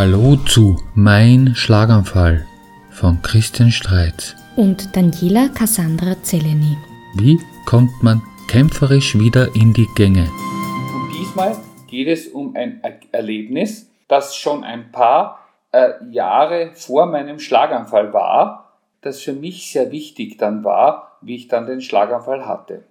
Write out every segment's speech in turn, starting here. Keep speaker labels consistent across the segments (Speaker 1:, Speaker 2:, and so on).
Speaker 1: Hallo zu Mein Schlaganfall von Christian Streitz.
Speaker 2: und Daniela Cassandra Zeleny.
Speaker 1: Wie kommt man kämpferisch wieder in die Gänge?
Speaker 3: Und diesmal geht es um ein Er- Erlebnis, das schon ein paar äh, Jahre vor meinem Schlaganfall war, das für mich sehr wichtig dann war, wie ich dann den Schlaganfall hatte.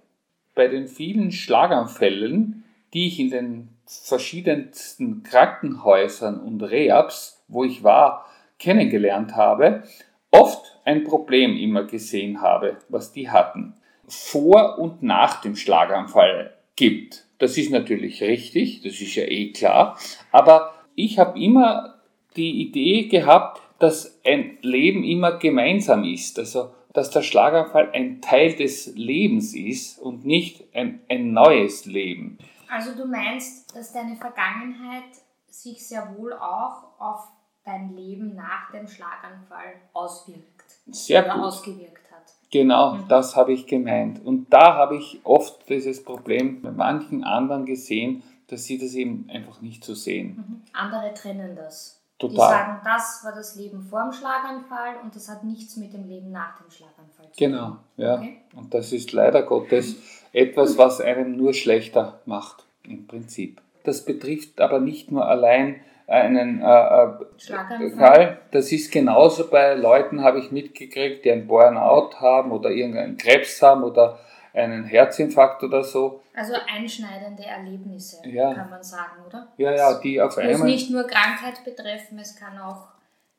Speaker 3: Bei den vielen Schlaganfällen, die ich in den verschiedensten Krankenhäusern und Rehabs, wo ich war, kennengelernt habe, oft ein Problem immer gesehen habe, was die hatten. Vor und nach dem Schlaganfall gibt. Das ist natürlich richtig, das ist ja eh klar, aber ich habe immer die Idee gehabt, dass ein Leben immer gemeinsam ist, also dass der Schlaganfall ein Teil des Lebens ist und nicht ein, ein neues Leben.
Speaker 4: Also du meinst, dass deine Vergangenheit sich sehr wohl auch auf dein Leben nach dem Schlaganfall auswirkt
Speaker 3: Sehr
Speaker 4: oder
Speaker 3: gut.
Speaker 4: ausgewirkt hat.
Speaker 3: Genau,
Speaker 4: Mhm.
Speaker 3: das habe ich gemeint. Und da habe ich oft dieses Problem bei manchen anderen gesehen, dass sie das eben einfach nicht so sehen.
Speaker 4: Mhm. Andere trennen das. Die
Speaker 3: Total.
Speaker 4: sagen, das war das Leben vor dem Schlaganfall und das hat nichts mit dem Leben nach dem Schlaganfall zu tun.
Speaker 3: Genau, ja.
Speaker 4: Okay.
Speaker 3: Und das ist leider Gottes etwas, was einem nur schlechter macht, im Prinzip. Das betrifft aber nicht nur allein einen äh, äh,
Speaker 4: Schlaganfall.
Speaker 3: Fall. Das ist genauso bei Leuten, habe ich mitgekriegt, die ein Burnout haben oder irgendeinen Krebs haben oder einen Herzinfarkt oder so.
Speaker 4: Also einschneidende Erlebnisse,
Speaker 3: Ja.
Speaker 4: kann man sagen, oder?
Speaker 3: Ja, ja, die auf
Speaker 4: Es muss
Speaker 3: einmal.
Speaker 4: nicht nur Krankheit betreffen, es kann auch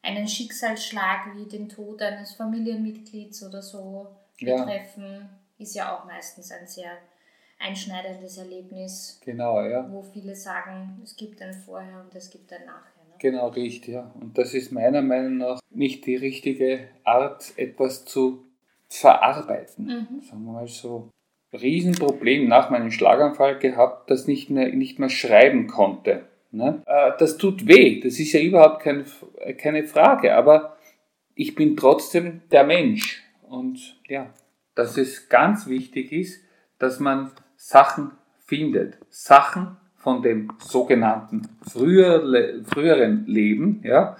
Speaker 4: einen Schicksalsschlag wie den Tod eines Familienmitglieds oder so
Speaker 3: Ja.
Speaker 4: betreffen. Ist ja auch meistens ein sehr einschneidendes Erlebnis,
Speaker 3: Genau, ja.
Speaker 4: wo viele sagen, es gibt ein Vorher und es gibt ein Nachher. Ne?
Speaker 3: Genau, richtig, ja. Und das ist meiner Meinung nach nicht die richtige Art, etwas zu verarbeiten.
Speaker 4: Mhm.
Speaker 3: Sagen wir mal so. Riesenproblem nach meinem Schlaganfall gehabt, das nicht mehr, nicht mehr schreiben konnte. Ne? Äh, Das tut weh, das ist ja überhaupt kein, keine Frage, aber ich bin trotzdem der Mensch. Und ja, dass es ganz wichtig ist, dass man Sachen findet. Sachen von dem sogenannten früher, früheren Leben, ja,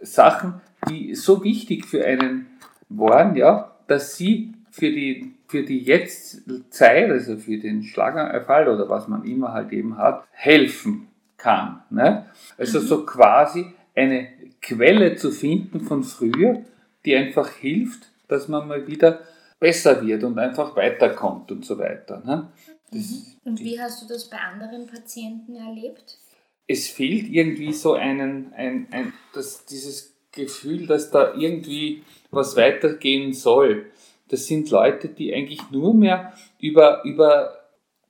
Speaker 3: Sachen, die so wichtig für einen waren, ja, dass sie für die, für die Jetztzeit, also für den Schlaganfall oder was man immer halt eben hat, helfen kann. Ne? Also so quasi eine Quelle zu finden von früher, die einfach hilft, dass man mal wieder besser wird und einfach weiterkommt und so weiter. Ne? Das,
Speaker 4: Und wie hast du das bei anderen Patienten erlebt?
Speaker 3: es fehlt irgendwie so einen, ein, ein, das, dieses Gefühl, dass da irgendwie was weitergehen soll. Das sind Leute, die eigentlich nur mehr über, über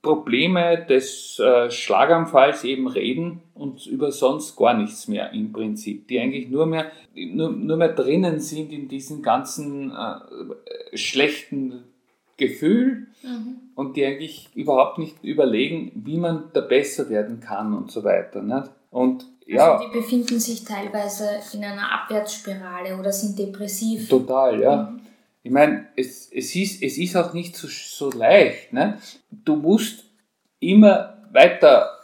Speaker 3: Probleme des äh, Schlaganfalls eben reden und über sonst gar nichts mehr im Prinzip. Die eigentlich nur mehr, nur, nur mehr drinnen sind in diesem ganzen äh, schlechten Gefühl und die eigentlich überhaupt nicht überlegen, wie man da besser werden kann und so weiter. Nicht? Und ja,
Speaker 4: Also die befinden sich teilweise in einer Abwärtsspirale oder sind depressiv.
Speaker 3: total, ja. Ich meine, es, es, ist, es ist auch nicht so, so leicht. Ne? Du musst immer weiter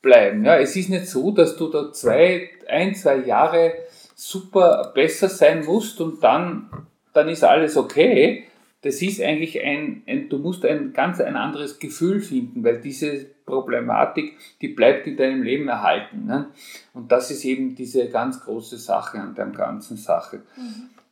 Speaker 3: bleiben. Ja? Es ist nicht so, dass du da zwei, ein, zwei Jahre super besser sein musst und dann, dann ist alles okay. Das ist eigentlich ein, ein, du musst ein ganz ein anderes Gefühl finden, weil diese Problematik, die bleibt in deinem Leben erhalten. Ne? Und das ist eben diese ganz große Sache an der ganzen Sache.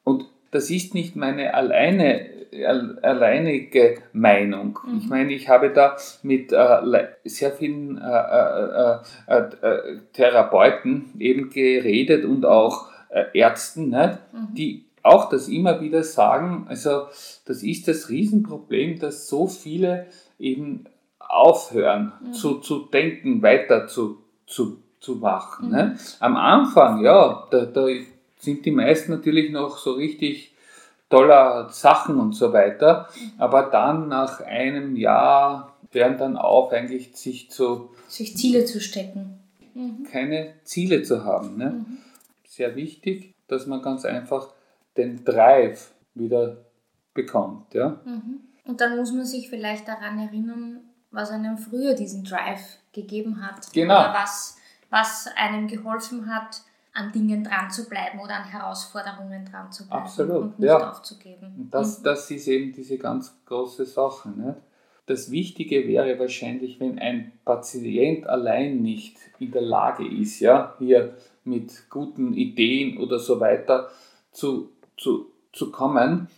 Speaker 3: Und das ist nicht meine alleine, al- alleinige Meinung. Ich meine, ich habe da mit äh, sehr vielen äh, äh, äh, äh, Therapeuten eben geredet und auch äh, Ärzten, nicht? die auch das immer wieder sagen. Also das ist das Riesenproblem, dass so viele eben aufhören zu, zu denken, weiter zu, zu, zu machen. Ne? Am Anfang, ja, da, da sind die meisten natürlich noch so richtig toller Sachen und so weiter, aber dann nach einem Jahr hören dann auf, eigentlich sich zu
Speaker 4: Sich Ziele zu stecken.
Speaker 3: keine Ziele zu haben. Ne? Sehr wichtig, dass man ganz einfach den Drive wieder bekommt. Ja?
Speaker 4: Und dann muss man sich vielleicht daran erinnern, was einem früher diesen Drive gegeben hat.
Speaker 3: Genau.
Speaker 4: Oder was, was einem geholfen hat, an Dingen dran zu bleiben oder an Herausforderungen dran zu bleiben
Speaker 3: Absolut,
Speaker 4: und nicht
Speaker 3: ja.
Speaker 4: aufzugeben.
Speaker 3: Und das,
Speaker 4: Mhm.
Speaker 3: das ist eben diese ganz große Sache. Nicht? Das Wichtige wäre wahrscheinlich, wenn ein Patient allein nicht in der Lage ist, ja, hier mit guten Ideen oder so weiter zu, zu, zu kommen,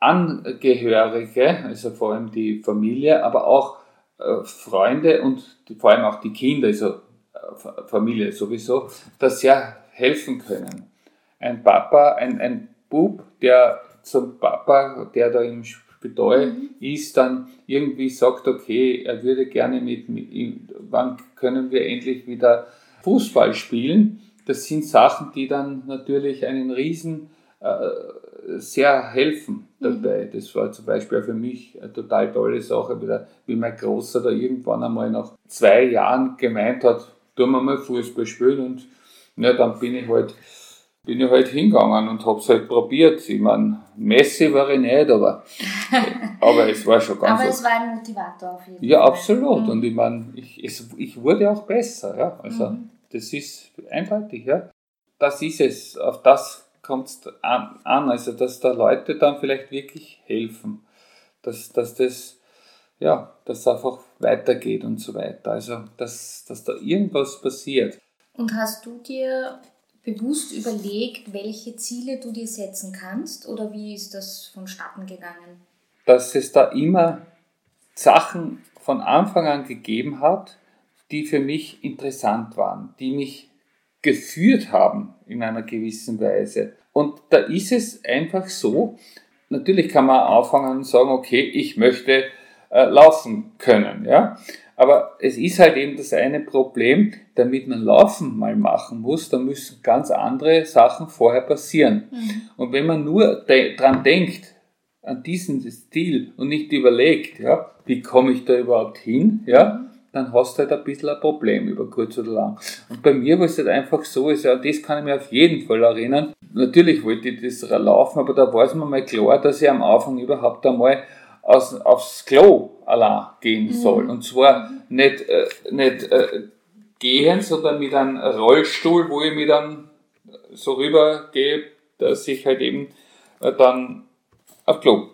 Speaker 3: Angehörige, also vor allem die Familie, aber auch äh, Freunde und die, vor allem auch die Kinder, also äh, Fa- Familie sowieso, das sehr helfen können. Ein Papa, ein, ein Bub, der zum Papa, der da im Spital ist, dann irgendwie sagt, okay, er würde gerne mit, mit ihm, wann können wir endlich wieder Fußball spielen? Das sind Sachen, die dann natürlich einen riesen äh, sehr helfen dabei. Das war zum Beispiel für mich eine total tolle Sache, wie mein Großer da irgendwann einmal nach zwei Jahren gemeint hat, tun wir mal Fußball spielen und ja, dann bin ich halt, bin ich halt hingegangen und hab's halt probiert. Ich meine, Messi war ich nicht, aber, aber es war schon ganz
Speaker 4: Aber es war ein Motivator auf jeden
Speaker 3: Ja,
Speaker 4: Fall.
Speaker 3: absolut.
Speaker 4: Mhm.
Speaker 3: Und ich meine, ich, es, ich wurde auch besser. Ja? Also,
Speaker 4: Mhm.
Speaker 3: das ist eindeutig. Ja? Das ist es. Auf das kommt es an, an. Also, dass da Leute dann vielleicht wirklich helfen. Dass, dass das, ja, dass einfach weitergeht und so weiter. Also, dass, dass da irgendwas passiert.
Speaker 4: Und hast du dir bewusst überlegt, welche Ziele du dir setzen kannst oder wie ist das vonstatten gegangen?
Speaker 3: dass es da immer Sachen von Anfang an gegeben hat, die für mich interessant waren, die mich geführt haben in einer gewissen Weise. Und da ist es einfach so, natürlich kann man anfangen und sagen, okay, ich möchte äh, laufen können, ja. Aber es ist halt eben das eine Problem, damit man Laufen mal machen muss, da müssen ganz andere Sachen vorher passieren. Und wenn man nur de dran denkt, an diesen Stil und nicht überlegt, ja, wie komme ich da überhaupt hin, ja, dann hast du halt ein bisschen ein Problem über kurz oder lang. Und bei mir war es halt einfach so, also an das kann ich mir auf jeden Fall erinnern. Natürlich wollte ich das laufen, aber da war es mir mal klar, dass ich am Anfang überhaupt einmal aus, aufs Klo allein gehen soll. Und zwar nicht, äh, nicht äh, gehen, sondern mit einem Rollstuhl, wo ich mich dann so rübergehe, dass ich halt eben äh, dann auf Klo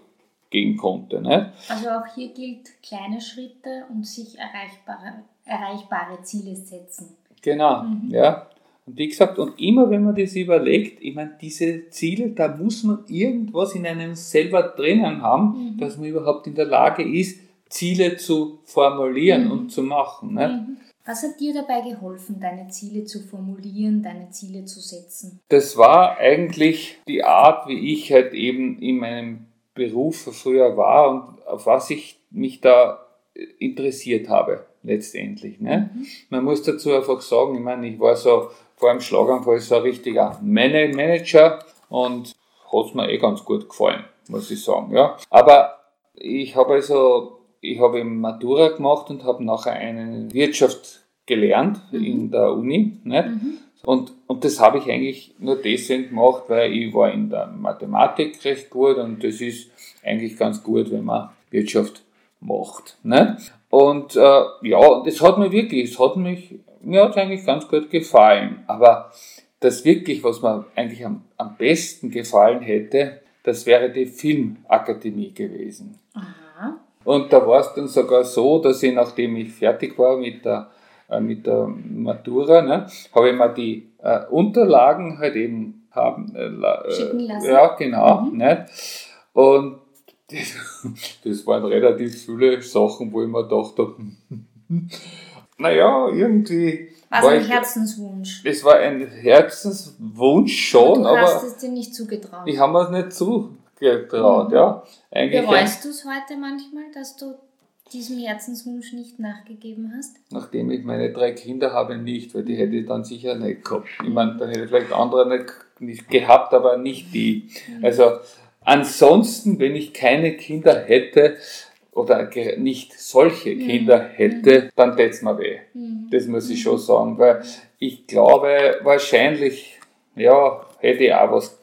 Speaker 3: gehen konnte. Ne?
Speaker 4: Also auch hier gilt kleine Schritte und sich erreichbare, erreichbare Ziele setzen.
Speaker 3: Genau, ja. Und wie gesagt, und immer wenn man das überlegt, ich meine, diese Ziele, da muss man irgendwas in einem selber drinnen haben, dass man überhaupt in der Lage ist, Ziele zu formulieren und zu machen. Ne?
Speaker 4: Was hat dir dabei geholfen, deine Ziele zu formulieren, deine Ziele zu setzen?
Speaker 3: Das war eigentlich die Art, wie ich halt eben in meinem Beruf früher war und auf was ich mich da interessiert habe, letztendlich. Ne? Man muss dazu einfach sagen, ich meine, ich war so vor dem Schlaganfall so ein richtiger Man- Manager und hat mir eh ganz gut gefallen, muss ich sagen. Ja. Aber ich habe also, ich habe Matura gemacht und habe nachher eine Wirtschaft gelernt in der Uni. Nicht? Und, und das habe ich eigentlich nur deswegen gemacht, weil ich war in der Mathematik recht gut und das ist eigentlich ganz gut, wenn man Wirtschaft macht. Ne? Und äh, ja, und es hat mir wirklich, es hat mich, mir hat eigentlich ganz gut gefallen. Aber das wirklich, was mir eigentlich am, am besten gefallen hätte, das wäre die Filmakademie gewesen.
Speaker 4: Aha.
Speaker 3: Und da war es dann sogar so, dass ich, nachdem ich fertig war mit der, äh, mit der Matura, ne, habe ich mir die äh, Unterlagen halt eben haben. Äh, äh,
Speaker 4: Schicken lassen.
Speaker 3: Ja, genau. Nicht? Und das, das waren relativ viele Sachen, wo ich mir dachte, naja, irgendwie. War
Speaker 4: ein
Speaker 3: ich-
Speaker 4: Herzenswunsch.
Speaker 3: Es war ein Herzenswunsch schon,
Speaker 4: du
Speaker 3: aber
Speaker 4: hast es dir nicht zugetraut.
Speaker 3: ich habe mir es nicht zugetraut.
Speaker 4: Mhm.
Speaker 3: Ja. Eigentlich
Speaker 4: Bereust du es heute manchmal, dass du diesem Herzenswunsch nicht nachgegeben hast?
Speaker 3: nachdem ich meine drei Kinder habe, nicht, weil die hätte ich dann sicher nicht gehabt. Ich meine, dann hätte ich vielleicht andere nicht, nicht gehabt, aber nicht die. Also ansonsten, wenn ich keine Kinder hätte oder nicht solche Kinder hätte, dann täte es mir weh. Das muss ich schon sagen, weil ich glaube, wahrscheinlich, ja, hätte ich auch was.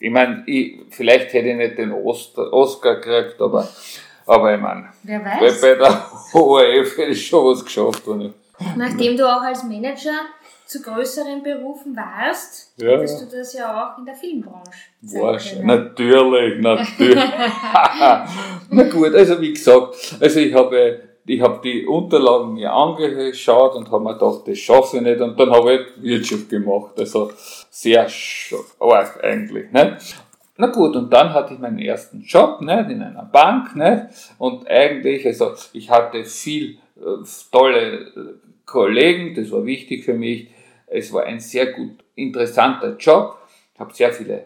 Speaker 3: Ich meine, ich, vielleicht hätte ich nicht den Oster, Oscar gekriegt, aber, aber ich meine,
Speaker 4: Wer
Speaker 3: weil
Speaker 4: weiß?
Speaker 3: bei der ORF hätte ich schon was geschafft.
Speaker 4: Nachdem du auch als Manager zu größeren Berufen warst,
Speaker 3: Ja,
Speaker 4: hättest du das ja auch in der Filmbranche können.
Speaker 3: natürlich, natürlich. Na gut, also wie gesagt, also ich habe ich habe die Unterlagen mir angeschaut und habe mir gedacht, das schaffe ich nicht und dann habe ich halt Wirtschaft gemacht, also sehr arg eigentlich. Ne? Na gut, und dann hatte ich meinen ersten Job nicht, in einer Bank nicht, und eigentlich, also ich hatte viel äh, tolle äh, Kollegen, das war wichtig für mich, es war ein sehr gut interessanter Job, ich habe sehr viele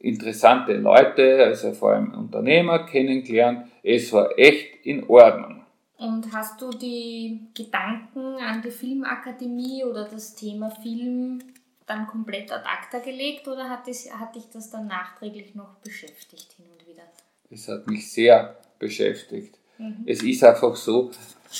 Speaker 3: interessante Leute, also vor allem Unternehmer kennengelernt. Es war echt in Ordnung.
Speaker 4: Und hast du die Gedanken an die Filmakademie oder das Thema Film dann komplett ad acta gelegt oder hat, es, hat dich das dann nachträglich noch beschäftigt hin und wieder?
Speaker 3: Es hat mich sehr beschäftigt. Es ist einfach so,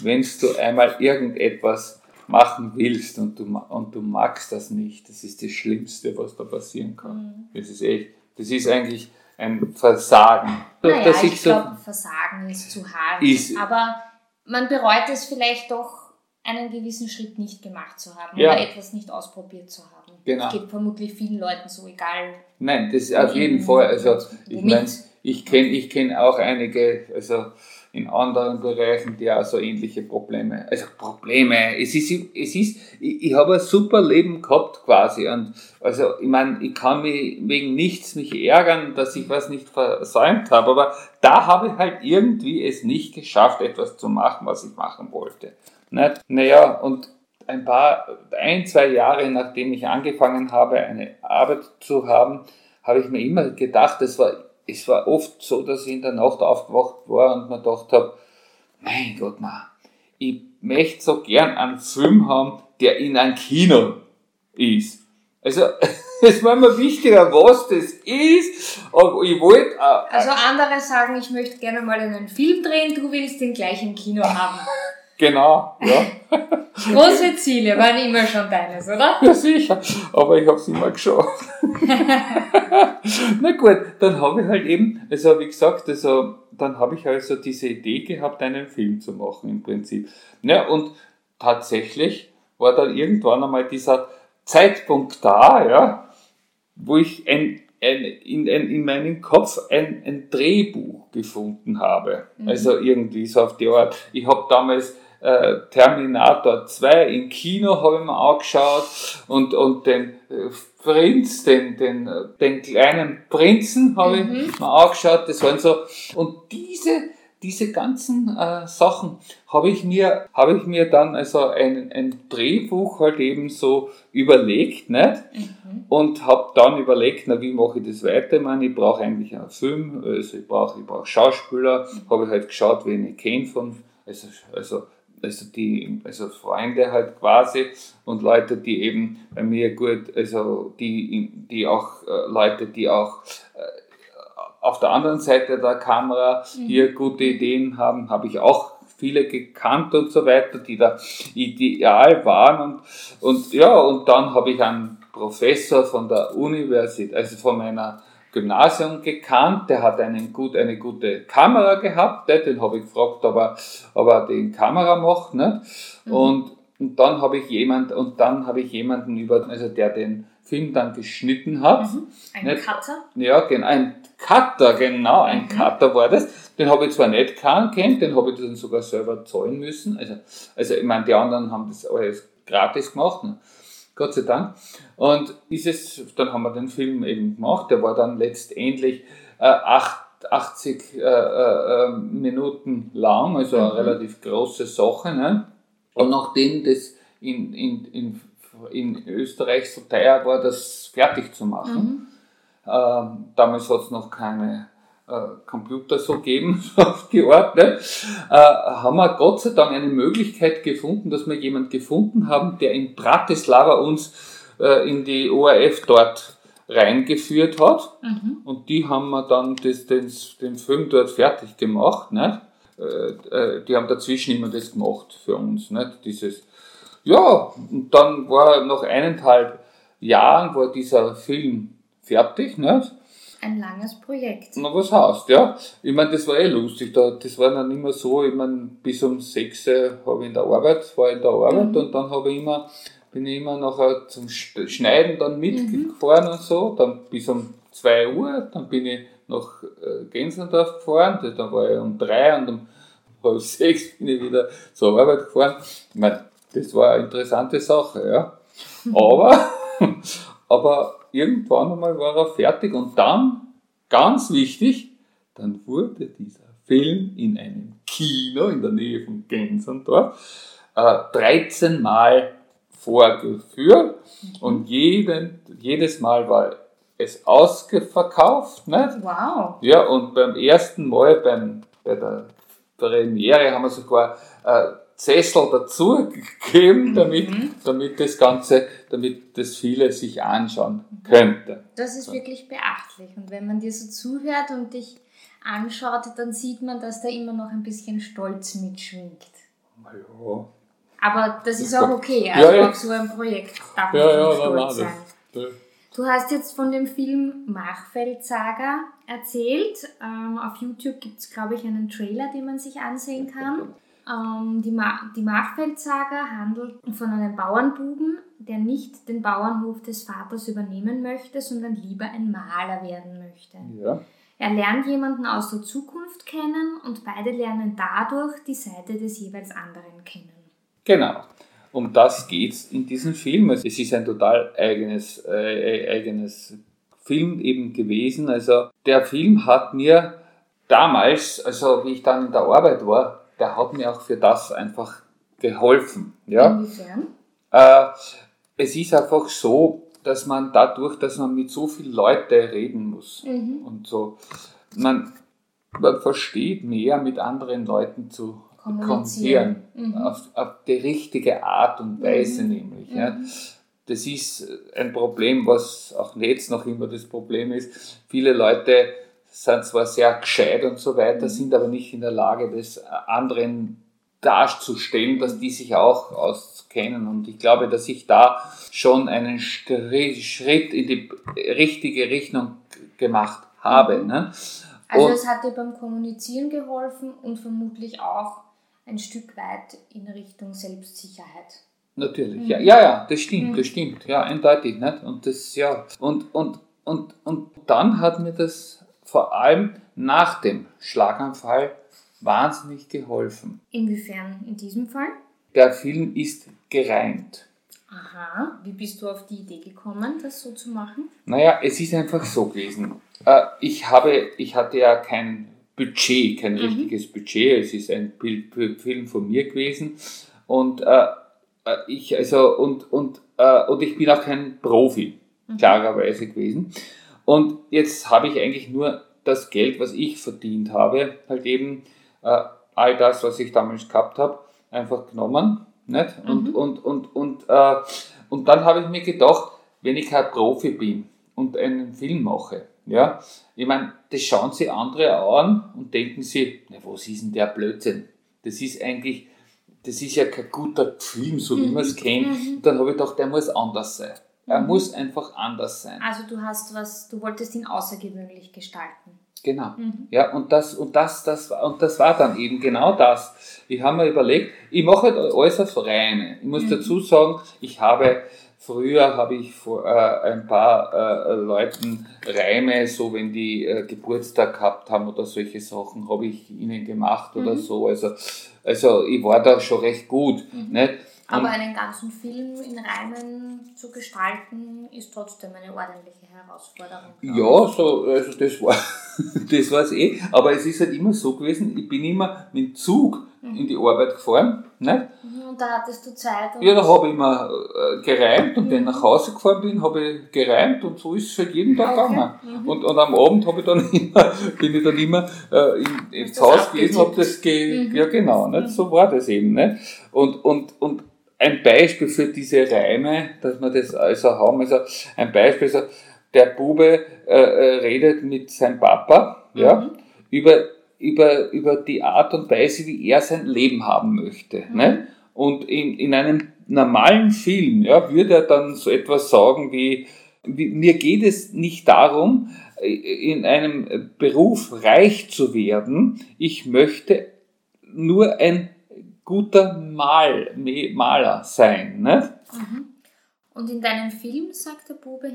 Speaker 3: wenn du einmal irgendetwas machen willst und du, und du magst das nicht, das ist das Schlimmste, was da passieren kann. Das ist echt, das ist eigentlich ein Versagen.
Speaker 4: Naja,
Speaker 3: Dass
Speaker 4: ich
Speaker 3: so-
Speaker 4: glaube, Versagen ist zu hart.
Speaker 3: Ist-
Speaker 4: aber man bereut es vielleicht doch, einen gewissen Schritt nicht gemacht zu haben
Speaker 3: Ja.
Speaker 4: oder etwas nicht ausprobiert zu haben.
Speaker 3: Genau.
Speaker 4: Das geht vermutlich vielen Leuten so, egal.
Speaker 3: Nein, das auf jeden
Speaker 4: Mhm.
Speaker 3: Fall. Also ich meine, ich kenne ich kenn auch einige, also in anderen Bereichen, die auch so ähnliche Probleme, also Probleme. Es ist, es ist, ich, ich habe ein super Leben gehabt quasi und also ich meine, ich kann mich wegen nichts mich ärgern, dass ich was nicht versäumt habe, aber da habe ich halt irgendwie es nicht geschafft, etwas zu machen, was ich machen wollte. Nicht? Naja, und ein paar, ein, zwei Jahre nachdem ich angefangen habe, eine Arbeit zu haben, habe ich mir immer gedacht, es war, es war oft so, dass ich in der Nacht aufgewacht war und mir gedacht habe, mein Gott, man, ich möchte so gern einen Film haben, der in einem Kino ist. Also, es war mir wichtiger, was das ist, aber ich wollte, äh,
Speaker 4: Also andere sagen, ich möchte gerne mal einen Film drehen, du willst den gleich im Kino haben.
Speaker 3: genau, ja.
Speaker 4: Große Ziele waren immer schon deines, oder?
Speaker 3: Ja, sicher. Aber ich habe es immer geschafft. Na gut, dann habe ich halt eben, also wie gesagt, also dann habe ich also diese Idee gehabt, einen Film zu machen im Prinzip. Ja, und tatsächlich war dann irgendwann einmal dieser Zeitpunkt da, ja, wo ich ein, ein, in, ein, in meinem Kopf ein, ein Drehbuch gefunden habe. Also irgendwie so auf die Art. Ich habe damals äh, Terminator 2 im Kino habe ich mir angeschaut und, und den äh, Prinz, den, den, äh, den kleinen Prinzen habe ich mir angeschaut. Das waren so, und diese, diese ganzen äh, Sachen habe ich mir, habe ich mir dann also ein, ein Drehbuch halt eben so überlegt, nicht? Und habe dann überlegt, na, wie mache ich das weiter? Ich meine, ich brauche eigentlich einen Film, also ich brauche ich brauch Schauspieler, habe ich halt geschaut, wen ich kenne von, also, also, also die, also Freunde halt quasi und Leute, die eben bei mir gut, also die, die auch, äh, Leute, die auch äh, auf der anderen Seite der Kamera hier gute Ideen haben, habe ich auch viele gekannt und so weiter, die da ideal waren und, und ja, und dann habe ich einen Professor von der Universität, also von meiner Gymnasium gekannt, der hat einen gut, eine gute Kamera gehabt, ne? den habe ich gefragt, ob er, ob er den Kamera macht, ne? und, und dann habe ich jemand, und dann habe ich jemanden über, also der den Film dann geschnitten hat,
Speaker 4: Ein
Speaker 3: Nicht-
Speaker 4: Cutter.
Speaker 3: ja, genau, ein Cutter, genau, ein Cutter war das. Den habe ich zwar nicht kennt, den habe ich dann sogar selber zahlen müssen. Also, also ich meine, die anderen haben das alles gratis gemacht, ne? Gott sei Dank. Und dieses, dann haben wir den Film eben gemacht, der war dann letztendlich äh, acht, 80 äh, äh, äh, Minuten lang, also eine relativ große Sache. Ne? Und nachdem das in, in, in, in Österreich so teuer war, das fertig zu machen, ähm, damals hat es noch keine äh, Computer so gegeben, so auf die Art, ne? äh, haben wir Gott sei Dank eine Möglichkeit gefunden, dass wir jemanden gefunden haben, der in Bratislava uns äh, in die ORF dort reingeführt hat. Und die haben wir dann das, den, den Film dort fertig gemacht. Äh, äh, die haben dazwischen immer das gemacht für uns. Nicht? Dieses, ja, und dann war nach eineinhalb Jahren war dieser Film fertig. Nicht?
Speaker 4: Ein langes Projekt.
Speaker 3: Na, was heißt, ja? Ich meine, das war eh lustig. Da, das war dann immer so, ich meine, bis um 6 Uhr habe ich in der Arbeit, war in der Arbeit und dann habe ich immer bin ich immer nachher zum Schneiden dann mitgefahren und so, dann bis um 2 Uhr, dann bin ich nach äh, Gensendorf gefahren, da war ich um 3 und um halb 6 bin ich wieder zur Arbeit gefahren. Ich meine, das war eine interessante Sache, ja. Aber, aber irgendwann einmal war er fertig und dann, ganz wichtig, dann wurde dieser Film in einem Kino in der Nähe von Gensendorf äh, 13 Mal vorgeführt und jeden, jedes Mal war es ausverkauft. Nicht?
Speaker 4: Wow.
Speaker 3: Ja, und beim ersten Mal, beim, bei der Premiere, haben wir sogar äh, Sessel dazu gegeben, damit, mhm. damit das Ganze, damit das viele sich anschauen könnte.
Speaker 4: Das ist wirklich beachtlich. Und wenn man dir so zuhört und dich anschaut, dann sieht man, dass da immer noch ein bisschen Stolz mitschwingt.
Speaker 3: Ja.
Speaker 4: Aber das ist auch okay. Also ja, ja. auf so ein Projekt darf man ja, ja, stolz sein. Das, Du hast jetzt von dem Film Machfeld-Saga erzählt. Ähm, auf YouTube gibt es, glaube ich, einen Trailer, den man sich ansehen kann. Ähm, die, Ma die Machfeld-Saga handelt von einem Bauernbuben, der nicht den Bauernhof des Vaters übernehmen möchte, sondern lieber ein Maler werden möchte.
Speaker 3: Ja.
Speaker 4: Er lernt jemanden aus der Zukunft kennen und beide lernen dadurch die Seite des jeweils anderen kennen.
Speaker 3: Genau. Um das geht es in diesem Film. Es ist ein total eigenes, äh, eigenes Film eben gewesen. Also der Film hat mir damals, also wie ich dann in der Arbeit war, der hat mir auch für das einfach geholfen. Ja?
Speaker 4: Inwiefern?
Speaker 3: Äh, es ist einfach so, dass man dadurch, dass man mit so vielen Leuten reden muss mhm. und so, man, man versteht mehr mit anderen Leuten zu kommunizieren. Mhm. Auf, auf, die richtige Art und Weise mhm. nämlich. Ja. Mhm. Das ist ein Problem, was auch jetzt noch immer das Problem ist. Viele Leute sind zwar sehr gescheit und so weiter, mhm. sind aber nicht in der Lage, das anderen darzustellen, dass die sich auch auskennen. Und ich glaube, dass ich da schon einen Schritt in die richtige Richtung gemacht habe.
Speaker 4: Mhm.
Speaker 3: Ne?
Speaker 4: Also und es hat dir beim Kommunizieren geholfen und vermutlich auch ein Stück weit in Richtung Selbstsicherheit.
Speaker 3: Natürlich, mhm. ja, ja, ja, das stimmt, mhm. das stimmt, ja, eindeutig, nicht? Und das, ja, und, und, und, und dann hat mir das vor allem nach dem Schlaganfall wahnsinnig geholfen.
Speaker 4: Inwiefern in diesem Fall?
Speaker 3: Der Film ist gereimt.
Speaker 4: Aha, wie bist du auf die Idee gekommen, das so zu machen?
Speaker 3: Naja, es ist einfach so gewesen. Äh, ich, habe, ich hatte ja kein Budget, kein mhm. richtiges Budget. Es ist ein Film von mir gewesen. Und äh, äh, ich, also, und, und, und ich bin auch kein Profi, mhm. klarerweise gewesen. Und jetzt habe ich eigentlich nur das Geld, was ich verdient habe, halt eben äh, all das, was ich damals gehabt habe, einfach genommen. Nicht? Und, mhm. und, und, und, äh, und dann habe ich mir gedacht, wenn ich kein Profi bin und einen Film mache, ja, ich meine, das schauen sie andere an und denken sie, na, was ist denn der Blödsinn? Das ist eigentlich, das ist ja kein guter Film, so wie man es mhm. kennt. Mhm. Dann habe ich gedacht, der muss anders sein. Er mhm. muss einfach anders sein.
Speaker 4: Also du hast was, du wolltest ihn außergewöhnlich gestalten.
Speaker 3: Genau. Mhm. Ja, und das, und das, das, und das war dann eben genau das. Ich habe mir überlegt, ich mache halt alles auf Reine. Ich muss mhm. dazu sagen, ich habe Früher habe ich vor äh, ein paar äh, Leuten Reime, so wenn die äh, Geburtstag gehabt haben oder solche Sachen, habe ich ihnen gemacht mhm. oder so. Also, also ich war da schon recht gut. Mhm. Nicht?
Speaker 4: Aber einen ganzen Film in Reimen zu gestalten, ist trotzdem eine ordentliche Herausforderung.
Speaker 3: Ja, so, also das war das war es eh. Aber es ist halt immer so gewesen, ich bin immer mit dem Zug mhm. in die Arbeit gefahren. Nicht?
Speaker 4: Mhm, und da hattest du Zeit.
Speaker 3: ja, da habe ich immer äh, gereimt und mhm. wenn ich nach Hause gefahren bin, habe ich gereimt und so ist es halt jeden Tag okay. gegangen. Mhm. Und, und am Abend habe ich dann immer, bin ich dann immer äh, in, ins Haus gewesen, habe das ge mhm. ja genau, nicht? so war das eben. Nicht? Und, und, und ein Beispiel für diese Reime, dass wir das also haben, also ein Beispiel, also der Bube äh, äh, redet mit seinem Papa, mhm. ja, über, über, über die Art und Weise, wie er sein Leben haben möchte. Mhm. Ne? Und in, in einem normalen Film ja, würde er dann so etwas sagen wie, wie, mir geht es nicht darum, äh, in einem Beruf reich zu werden, ich möchte nur ein guter Mal, Maler sein. Ne? Mhm.
Speaker 4: Und in deinem Film sagt der Bube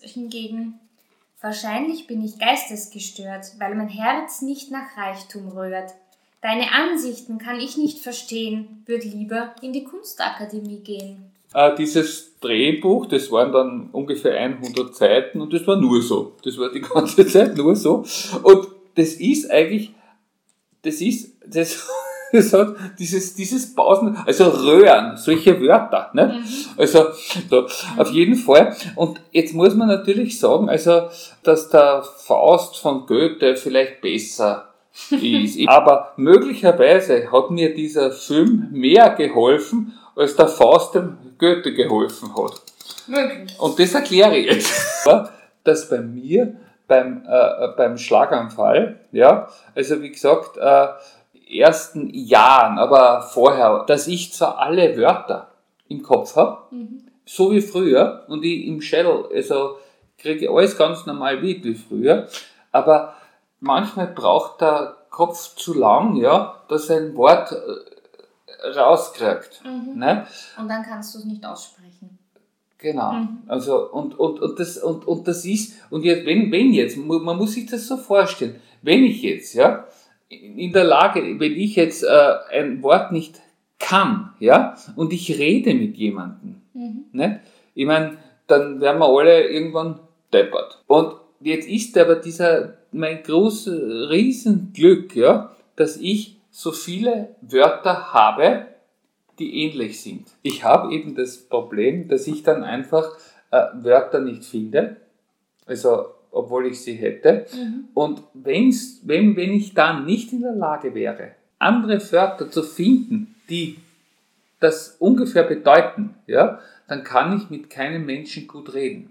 Speaker 4: hingegen, wahrscheinlich bin ich geistesgestört, weil mein Herz nicht nach Reichtum rührt. Deine Ansichten kann ich nicht verstehen, würde lieber in die Kunstakademie gehen.
Speaker 3: Äh, dieses Drehbuch, das waren dann ungefähr 100 Seiten und das war nur so. Das war die ganze Zeit nur so. Und das ist eigentlich, das ist, das, das hat dieses, dieses Pausen, also Röhren, solche Wörter, ne?
Speaker 4: Mhm.
Speaker 3: Also, so, auf jeden Fall. Und jetzt muss man natürlich sagen, also, dass der Faust von Goethe vielleicht besser ist. Aber möglicherweise hat mir dieser Film mehr geholfen, als der Faust dem Goethe geholfen hat.
Speaker 4: Möglich.
Speaker 3: Und das erkläre ich jetzt. Dass bei mir beim, äh, beim Schlaganfall, ja, also wie gesagt, äh, ersten Jahren, aber vorher, dass ich zwar alle Wörter im Kopf habe, so wie früher, und ich im Schädel, also kriege ich alles ganz normal mit wie früher, aber manchmal braucht der Kopf zu lang, ja, dass er ein Wort äh, rauskriegt. Ne?
Speaker 4: Und dann kannst du es nicht aussprechen.
Speaker 3: Genau.
Speaker 4: Mhm.
Speaker 3: Also und, und, und, das, und, und das ist, und jetzt, wenn, wenn jetzt, man muss sich das so vorstellen, wenn ich jetzt, ja, in der Lage, wenn ich jetzt äh, ein Wort nicht kann, ja, und ich rede mit jemandem, ne, ich meine, dann werden wir alle irgendwann deppert. Und jetzt ist aber dieser, mein großes Riesenglück, ja, dass ich so viele Wörter habe, die ähnlich sind. Ich habe eben das Problem, dass ich dann einfach äh, Wörter nicht finde, also obwohl ich sie hätte. Und wenn's, wenn, wenn ich dann nicht in der Lage wäre, andere Wörter zu finden, die das ungefähr bedeuten, ja, dann kann ich mit keinem Menschen gut reden.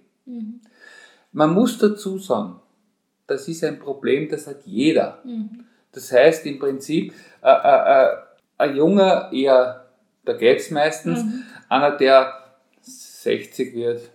Speaker 3: Man muss dazu sagen, das ist ein Problem, das hat jeder. Das heißt im Prinzip, äh, äh, äh, ein Junger eher, da geht's meistens, einer, der 60 wird,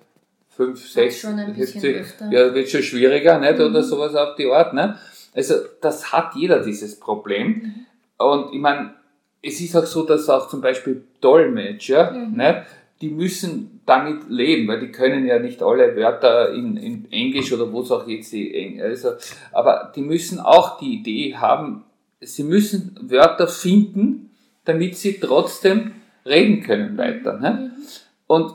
Speaker 3: 5, 6,
Speaker 4: schon ein bisschen
Speaker 3: 70,
Speaker 4: öfter.
Speaker 3: ja, wird schon schwieriger, nicht? Oder sowas auf die Art, ne? Also, das hat jeder dieses Problem. Und ich meine, es ist auch so, dass auch zum Beispiel Dolmetscher, ne, die müssen damit leben, weil die können ja nicht alle Wörter in, in Englisch oder wo es auch jetzt die also, aber die müssen auch die Idee haben, sie müssen Wörter finden, damit sie trotzdem reden können weiter. Ne? Und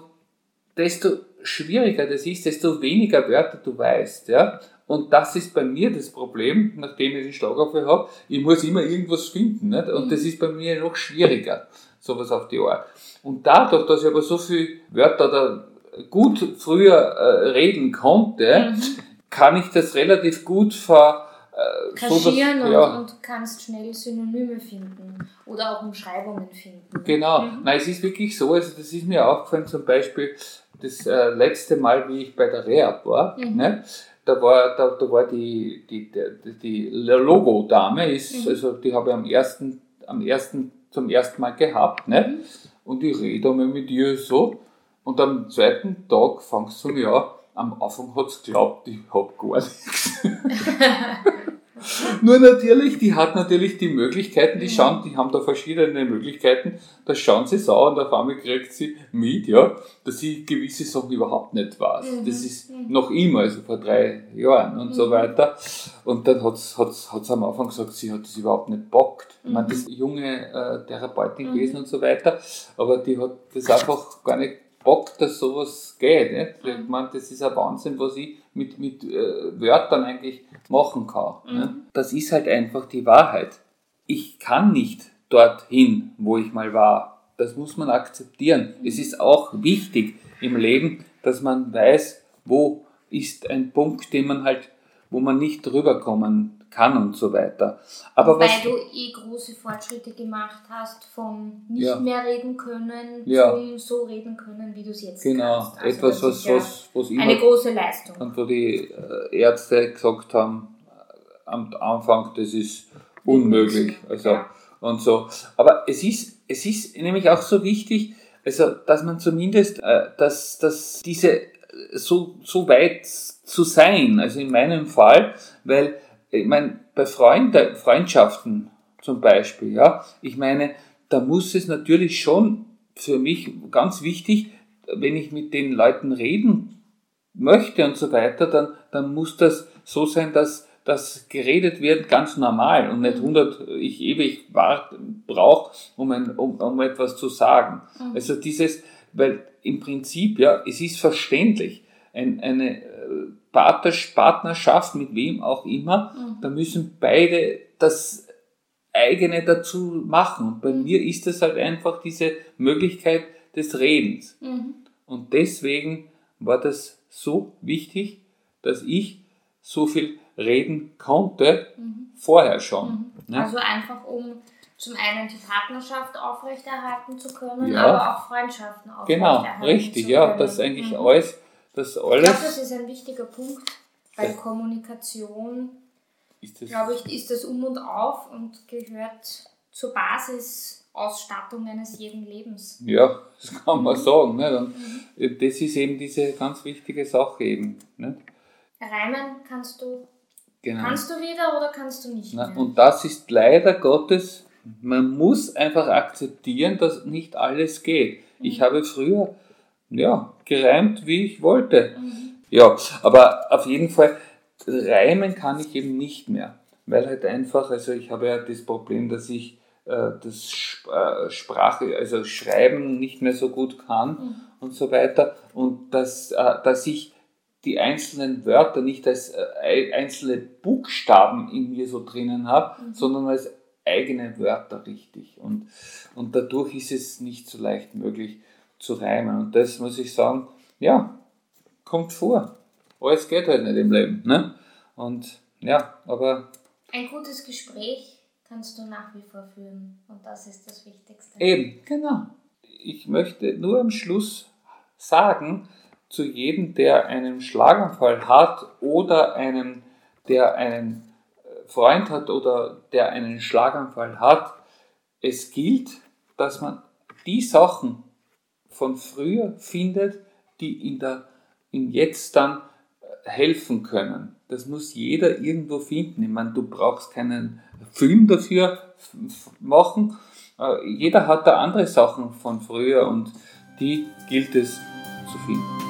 Speaker 3: desto schwieriger das ist, desto weniger Wörter du weißt. Ja? Und das ist bei mir das Problem, nachdem ich den Schlaganfall habe. Ich muss immer irgendwas finden. Nicht? Und das ist bei mir noch schwieriger, sowas auf die Art. Und dadurch, dass ich aber so viele Wörter da gut früher äh, reden konnte, kann ich das relativ gut ver... Äh, so dass-
Speaker 4: Kaschieren und,
Speaker 3: ja.
Speaker 4: und kannst schnell Synonyme finden oder auch Umschreibungen finden.
Speaker 3: Genau. Nein, es ist wirklich so, also das ist mir aufgefallen, zum Beispiel das äh, letzte Mal, wie ich bei der Rehab war, ne, da war, da, da war die, die, die, die Logo-Dame, ist, also die habe ich am ersten, am ersten, zum ersten Mal gehabt, ne, und ich rede einmal mit ihr so, und am zweiten Tag fangst du mir an, am Anfang hat's geglaubt, ich hab gar nichts. Nur natürlich, die hat natürlich die Möglichkeiten, die schauen, die haben da verschiedene Möglichkeiten, da schauen sie sau und auf einmal kriegt sie mit, ja, dass sie gewisse Sachen überhaupt nicht weiß. Das ist noch immer, also vor drei Jahren und so weiter. Und dann hat's hat's am Anfang gesagt, sie hat das überhaupt nicht bockt. Ich meine, das ist eine junge äh, Therapeutin gewesen und so weiter, aber die hat das einfach gar nicht bockt, dass sowas geht. Nicht? Ich meine, das ist ein Wahnsinn, was ich mit, mit äh, Wörtern eigentlich machen kann. Ne? Das ist halt einfach die Wahrheit. Ich kann nicht dorthin, wo ich mal war. Das muss man akzeptieren. Es ist auch wichtig im Leben, dass man weiß, wo ist ein Punkt, den man halt, wo man nicht drüber kommen kann und so weiter. Aber
Speaker 4: Weil
Speaker 3: was,
Speaker 4: du eh große Fortschritte gemacht hast vom nicht
Speaker 3: Ja.
Speaker 4: mehr reden können
Speaker 3: Ja.
Speaker 4: zum so reden können, wie du es jetzt
Speaker 3: genau,
Speaker 4: kannst. Also
Speaker 3: etwas, was,
Speaker 4: ja
Speaker 3: was, was immer
Speaker 4: eine große Leistung.
Speaker 3: Und wo die äh, Ärzte gesagt haben, äh, am Anfang, das ist unmöglich. Also, und so. Aber es ist, es ist nämlich auch so wichtig, also, dass man zumindest, äh, dass, dass diese, äh, so, so weit zu sein, also in meinem Fall, weil, ich meine, bei Freunde, Freundschaften zum Beispiel, ja, ich meine, da muss es natürlich schon für mich ganz wichtig, wenn ich mit den Leuten reden möchte und so weiter, dann, dann muss das so sein, dass das geredet wird ganz normal und nicht 100, ich ewig brauche, um, um, um etwas zu sagen. Mhm. Also dieses, weil im Prinzip, ja, es ist verständlich, ein, eine äh, Partnerschaft mit wem auch immer, mhm. da müssen beide das eigene dazu machen. Und bei mhm. mir ist es halt einfach diese Möglichkeit des Redens. Mhm. Und deswegen war das so wichtig, dass ich so viel reden konnte, mhm. vorher schon.
Speaker 4: Mhm. Ne? Also einfach um zum einen die Partnerschaft aufrechterhalten zu können, ja. aber auch Freundschaften
Speaker 3: genau, aufrechterhalten Genau, richtig, ja, das eigentlich mhm. alles, das alles. Ich
Speaker 4: glaube, das ist ein wichtiger Punkt, weil Kommunikation, glaube ich, ist das Um und Auf und gehört zur Basisausstattung eines jeden Lebens.
Speaker 3: Ja, das kann man sagen. Ne? Und mhm. das ist eben diese ganz wichtige Sache eben. Ne?
Speaker 4: Reimen kannst du Genau. Kannst du wieder oder kannst du nicht?
Speaker 3: Na, und das ist leider Gottes, man muss einfach akzeptieren, dass nicht alles geht. Mhm. Ich habe früher ja, gereimt, wie ich wollte. Mhm. Ja, aber auf jeden Fall, reimen kann ich eben nicht mehr. Weil halt einfach, also ich habe ja das Problem, dass ich äh, das äh, Sprache, also Schreiben nicht mehr so gut kann mhm. und so weiter. Und dass, äh, dass ich die einzelnen Wörter nicht als äh, einzelne Buchstaben in mir so drinnen habe, mhm. sondern als eigene Wörter richtig. Und, und dadurch ist es nicht so leicht möglich zu reimen. Und das muss ich sagen, ja, kommt vor. Alles geht halt nicht im Leben. Ne? Und ja, aber.
Speaker 4: Ein gutes Gespräch kannst du nach wie vor führen. Und das ist das Wichtigste.
Speaker 3: Eben, genau. Ich möchte nur am Schluss sagen, zu jedem, der einen Schlaganfall hat oder einen, der einen äh, Freund hat oder der einen Schlaganfall hat. Es gilt, dass man die Sachen von früher findet, die in der, im Jetzt dann äh, helfen können. Das muss jeder irgendwo finden. Ich meine, du brauchst keinen Film dafür machen. Äh, jeder hat da andere Sachen von früher und die gilt es zu finden.